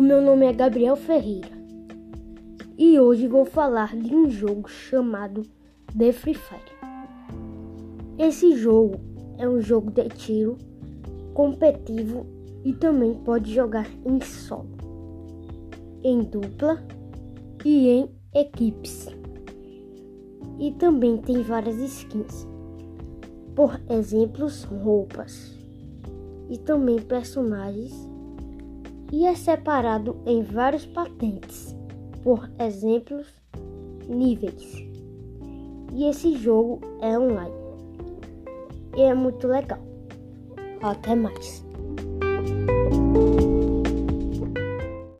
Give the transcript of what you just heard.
meu nome é Gabriel Ferreira e hoje vou falar de um jogo chamado The Free Fire. Esse jogo é um jogo de tiro competitivo e também pode jogar em solo, em dupla e em equipes. E também tem várias skins, por exemplo, roupas e também personagens e é separado em vários patentes, por exemplos, níveis. E esse jogo é online. E é muito legal. Até mais.